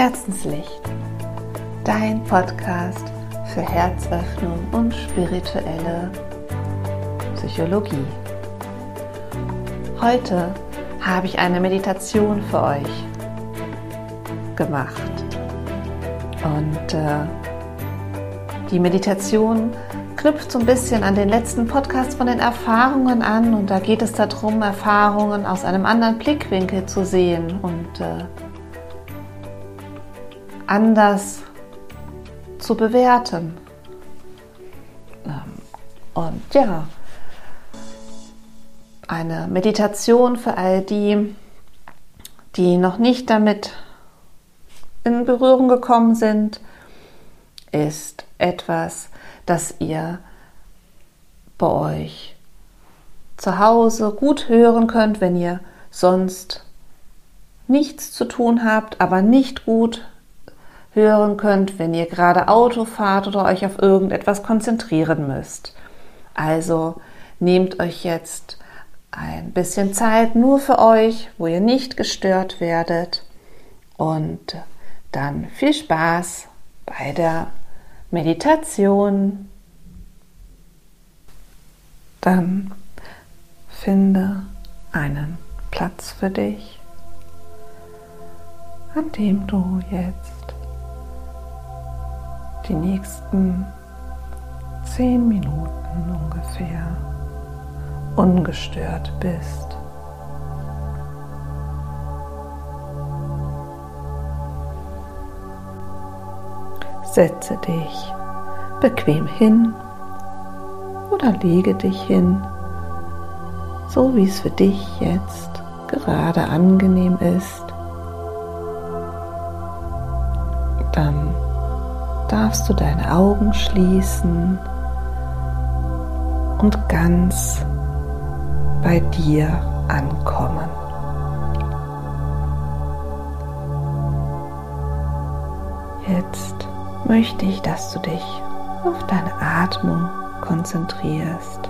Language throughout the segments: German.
Herzenslicht, dein Podcast für Herzöffnung und spirituelle Psychologie. Heute habe ich eine Meditation für euch gemacht. Und äh, die Meditation knüpft so ein bisschen an den letzten Podcast von den Erfahrungen an und da geht es darum, Erfahrungen aus einem anderen Blickwinkel zu sehen und äh, anders zu bewerten. Ähm, und ja, eine Meditation für all die, die noch nicht damit in Berührung gekommen sind, ist etwas, das ihr bei euch zu Hause gut hören könnt, wenn ihr sonst nichts zu tun habt, aber nicht gut hören könnt, wenn ihr gerade Auto fahrt oder euch auf irgendetwas konzentrieren müsst. Also nehmt euch jetzt ein bisschen Zeit nur für euch, wo ihr nicht gestört werdet und dann viel Spaß bei der Meditation. Dann finde einen Platz für dich, an dem du jetzt die nächsten zehn Minuten ungefähr ungestört bist. Setze dich bequem hin oder lege dich hin, so wie es für dich jetzt gerade angenehm ist. Dann darfst du deine Augen schließen und ganz bei dir ankommen. Jetzt möchte ich, dass du dich auf deine Atmung konzentrierst.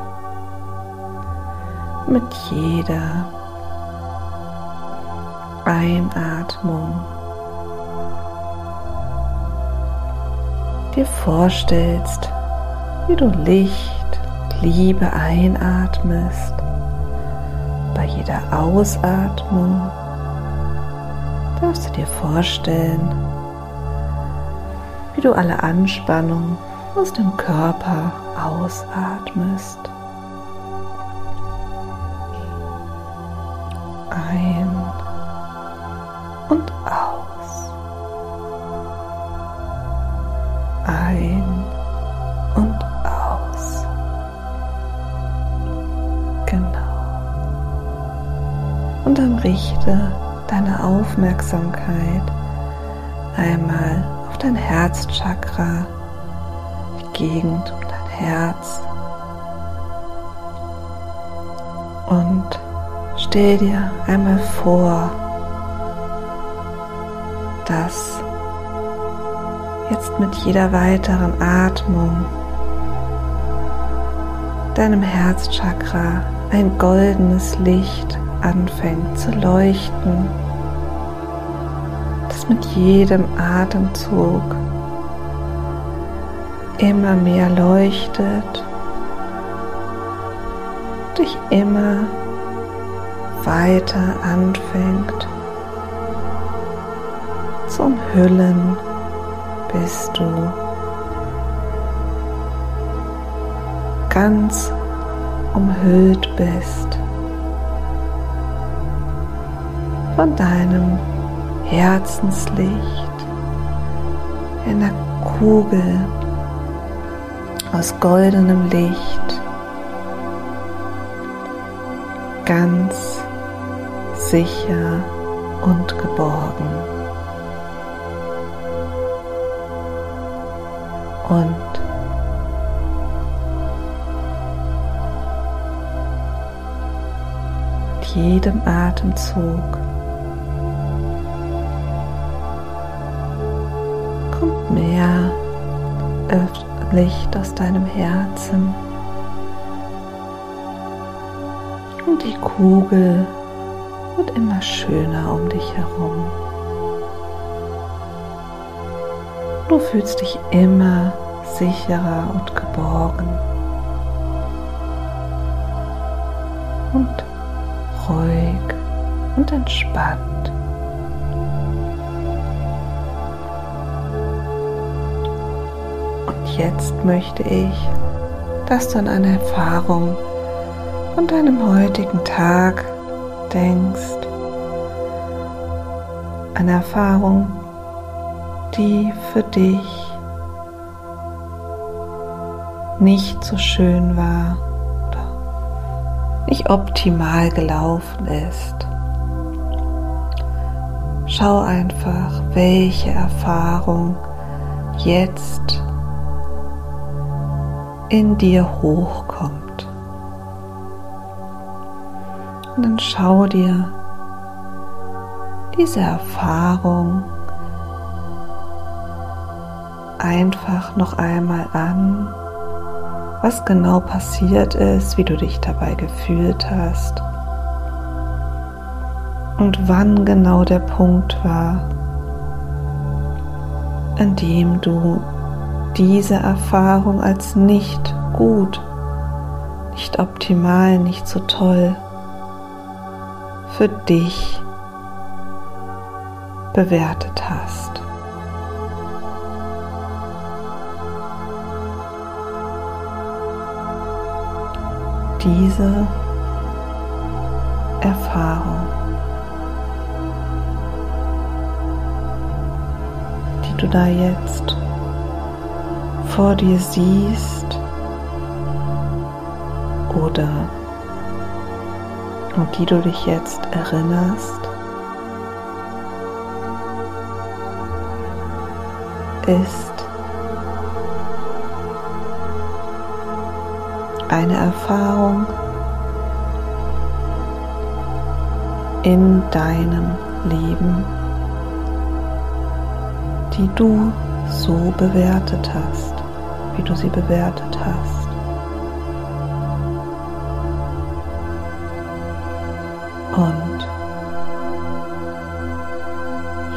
Mit jeder Einatmung dir vorstellst, wie du Licht, Liebe einatmest. Bei jeder Ausatmung darfst du dir vorstellen, wie du alle Anspannung aus dem Körper ausatmest. Richte deine Aufmerksamkeit einmal dein Herzchakra, die Gegend um dein Herz. Und stell dir einmal vor, dass jetzt mit jeder weiteren Atmung deinem Herzchakra ein goldenes Licht anfängt zu leuchten mit jedem Atemzug immer mehr leuchtet, dich immer weiter anfängt zu umhüllen, bis du. Ganz umhüllt bist von deinem Herzenslicht, einer Kugel aus goldenem Licht, ganz sicher und geborgen. Und jedem Atemzug Licht aus deinem Herzen. Und die Kugel wird immer schöner um dich herum. Du fühlst dich immer sicherer und geborgen und ruhig und entspannt. Jetzt möchte ich, dass du an eine Erfahrung von deinem heutigen Tag denkst. Eine Erfahrung, die für dich nicht so schön war oder nicht optimal gelaufen ist. Schau einfach, welche Erfahrung jetzt in dir hochkommt. Und dann schau dir diese Erfahrung einfach noch einmal an, was genau passiert ist, wie du dich dabei gefühlt hast und wann genau der Punkt war, an dem du diese Erfahrung als nicht gut, nicht optimal, nicht so toll für dich bewertet hast. Diese Erfahrung, die du da jetzt vor dir siehst oder an die du dich jetzt erinnerst, ist eine Erfahrung in deinem Leben, die du so bewertet hast wie du sie bewertet hast. Und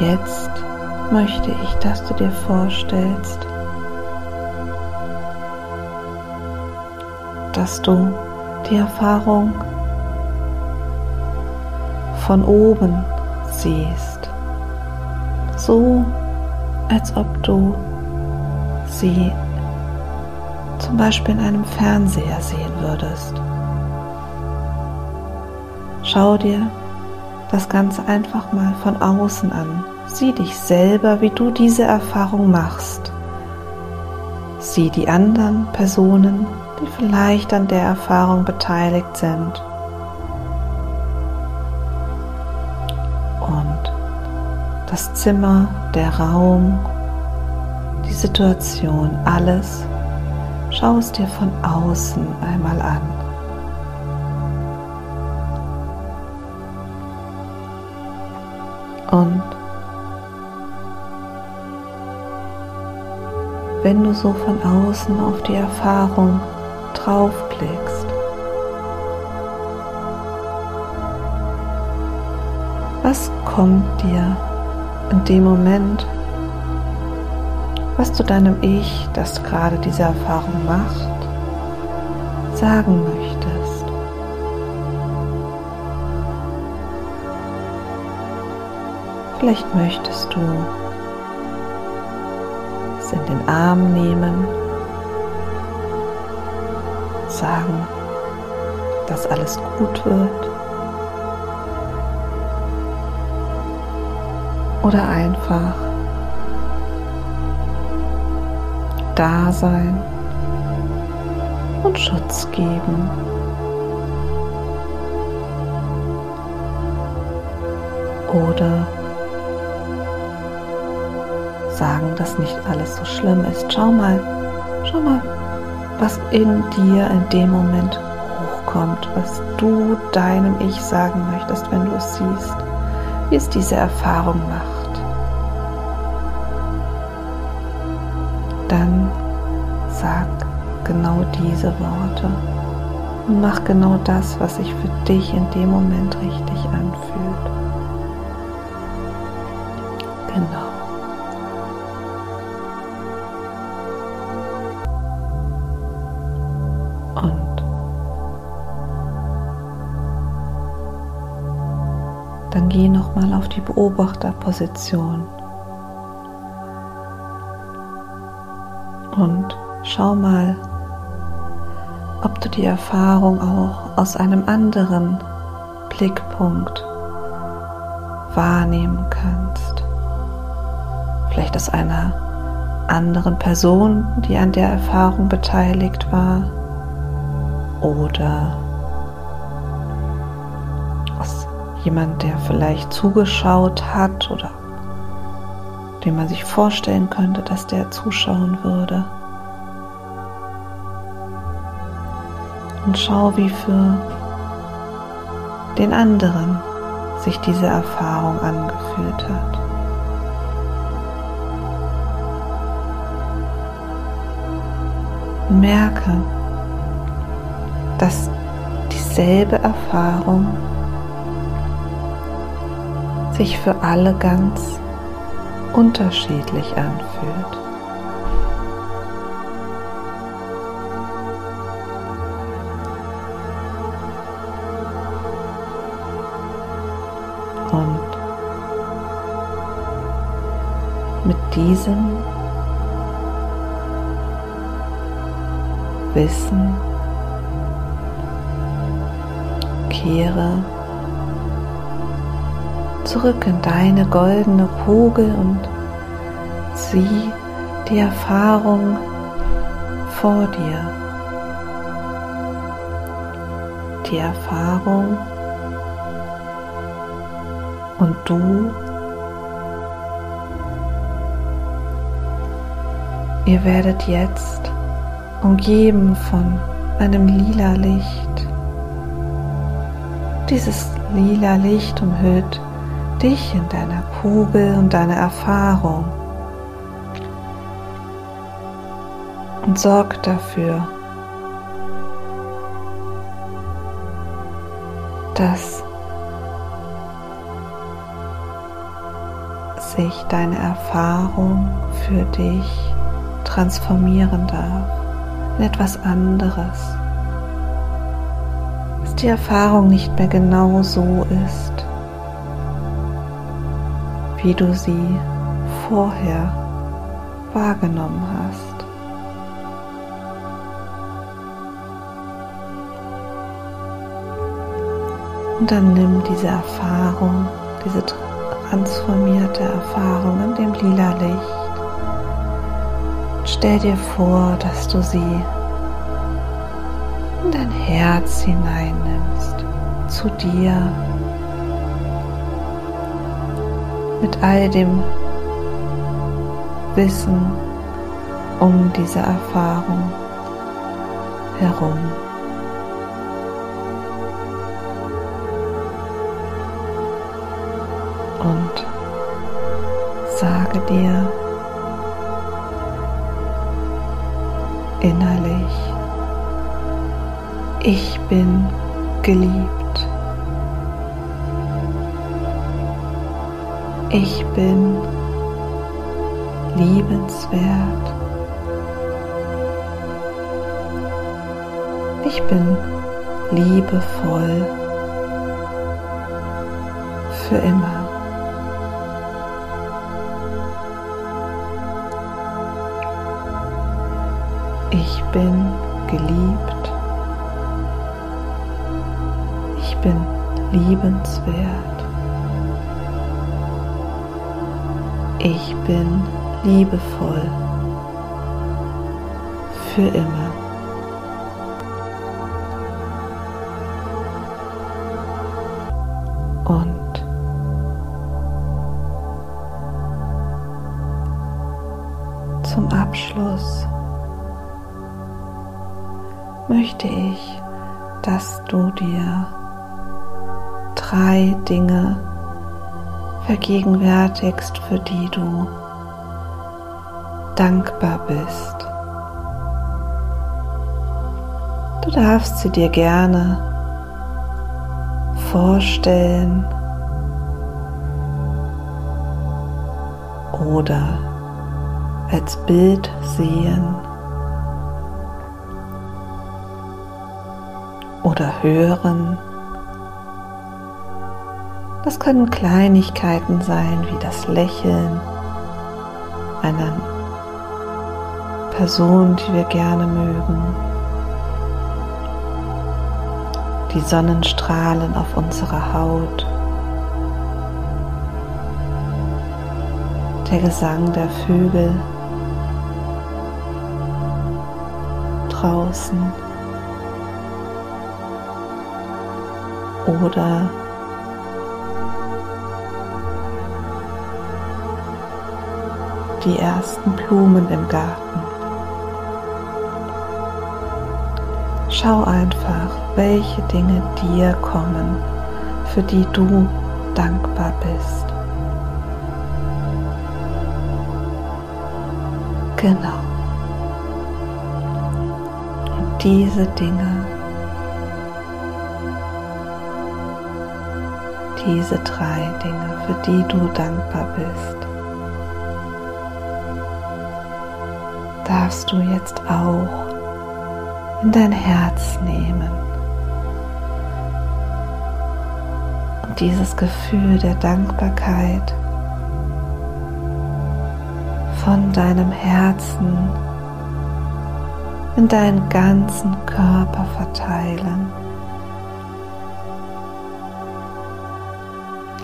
jetzt möchte ich, dass du dir vorstellst, dass du die Erfahrung von oben siehst, so als ob du sie zum Beispiel in einem Fernseher sehen würdest. Schau dir das Ganze einfach mal von außen an. Sieh dich selber, wie du diese Erfahrung machst. Sieh die anderen Personen, die vielleicht an der Erfahrung beteiligt sind. Und das Zimmer, der Raum, die Situation, alles Schau es dir von außen einmal an. Und wenn du so von außen auf die Erfahrung draufblickst, was kommt dir in dem Moment was du deinem Ich, das gerade diese Erfahrung macht, sagen möchtest. Vielleicht möchtest du es in den Arm nehmen, sagen, dass alles gut wird. Oder einfach da sein und Schutz geben. Oder sagen, dass nicht alles so schlimm ist. Schau mal, schau mal, was in dir in dem Moment hochkommt, was du deinem Ich sagen möchtest, wenn du es siehst, wie es diese Erfahrung macht. diese Worte und mach genau das, was sich für dich in dem Moment richtig anfühlt. Genau. Und dann geh nochmal auf die Beobachterposition und schau mal, ob du die Erfahrung auch aus einem anderen Blickpunkt wahrnehmen kannst. Vielleicht aus einer anderen Person, die an der Erfahrung beteiligt war oder aus jemand, der vielleicht zugeschaut hat oder den man sich vorstellen könnte, dass der zuschauen würde. Und schau, wie für den anderen sich diese Erfahrung angefühlt hat. Merke, dass dieselbe Erfahrung sich für alle ganz unterschiedlich anfühlt. Diesem Wissen kehre zurück in deine goldene Kugel und sieh die Erfahrung vor dir. Die Erfahrung und du. Ihr werdet jetzt umgeben von einem lila Licht. Dieses lila Licht umhüllt dich in deiner Kugel und deiner Erfahrung und sorg dafür, dass sich deine Erfahrung für dich transformieren darf in etwas anderes. Dass die Erfahrung nicht mehr genau so ist, wie du sie vorher wahrgenommen hast. Und dann nimm diese Erfahrung, diese transformierte Erfahrung in dem lila Licht. Stell dir vor, dass du sie in dein Herz hineinnimmst, zu dir mit all dem Wissen um diese Erfahrung herum. Und sage dir innerlich, ich bin geliebt. Ich bin liebenswert. Ich bin liebevoll für immer. Ich bin geliebt. Ich bin liebenswert. Ich bin liebevoll für immer. Drei Dinge vergegenwärtigst, für die du dankbar bist. Du darfst sie dir gerne vorstellen oder als Bild sehen oder hören Das können Kleinigkeiten sein, wie das Lächeln einer Person, die wir gerne mögen, die Sonnenstrahlen auf unserer Haut, der Gesang der Vögel draußen. Oder die ersten Blumen im Garten. Schau einfach, welche Dinge dir kommen, für die du dankbar bist. Genau. Und diese Dinge, diese drei Dinge, für die du dankbar bist, darfst du jetzt auch in dein Herz nehmen. Und dieses Gefühl der Dankbarkeit von deinem Herzen in deinen ganzen Körper verteilen.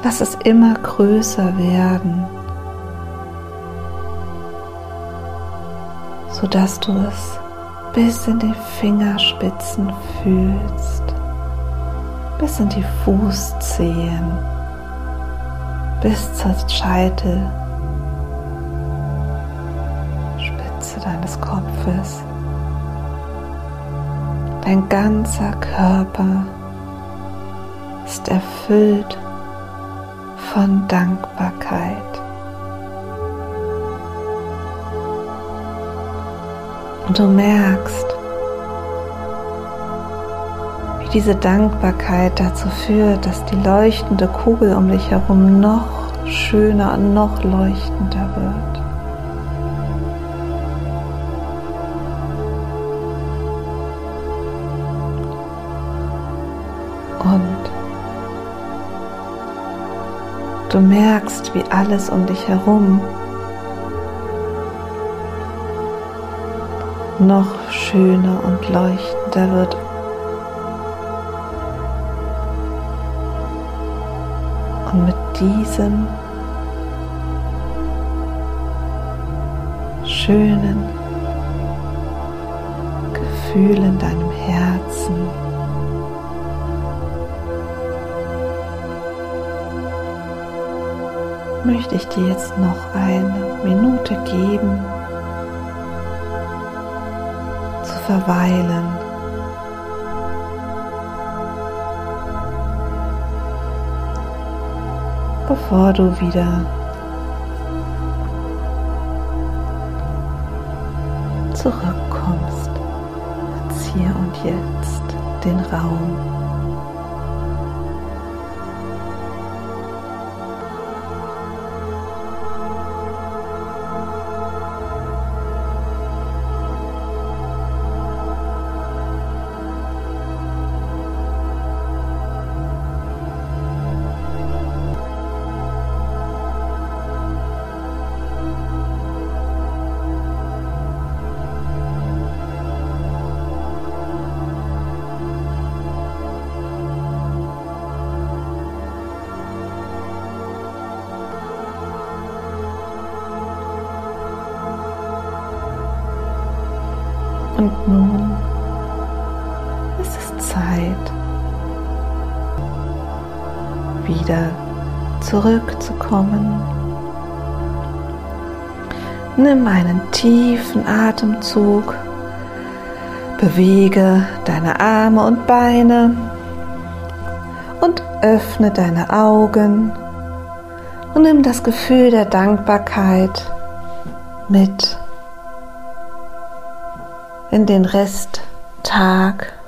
Lass es immer größer werden, sodass du es bis in die Fingerspitzen fühlst, bis in die Fußzehen, bis zur Scheitel deines Kopfes. Dein ganzer Körper ist erfüllt von Dankbarkeit. Und du merkst, wie diese Dankbarkeit dazu führt, dass die leuchtende Kugel um dich herum noch schöner und noch leuchtender wird. Du merkst, wie alles um dich herum noch schöner und leuchtender wird. Und mit diesem schönen Gefühl in deinem Herzen möchte ich dir jetzt noch eine Minute geben, verweilen. Bevor du wieder zurückkommst ins Hier und Jetzt, den Raum. Wieder zurückzukommen. Nimm einen tiefen Atemzug, bewege deine Arme und Beine und öffne deine Augen und nimm das Gefühl der Dankbarkeit mit in den Resttag.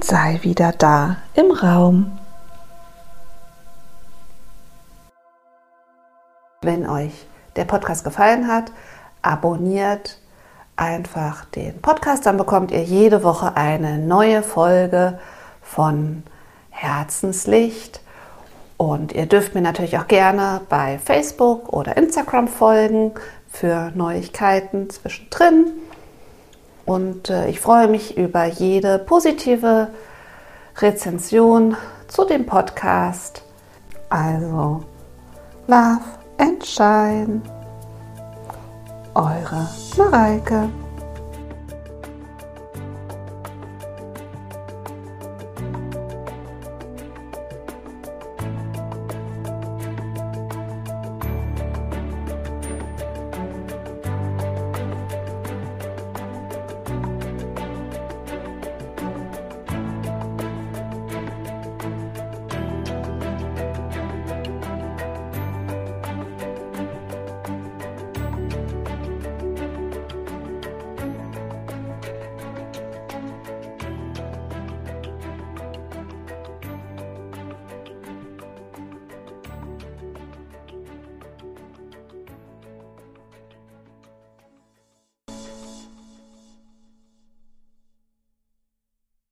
Und sei wieder da im Raum. Wenn euch der Podcast gefallen hat, abonniert, einfach den Podcast, dann bekommt ihr jede Woche eine neue Folge von Herzenslicht. Und ihr dürft mir natürlich auch gerne bei Facebook oder Instagram folgen für Neuigkeiten zwischendrin. Und äh, ich freue mich über jede positive Rezension zu dem Podcast. Also, Love and Shine. Eure Mareike.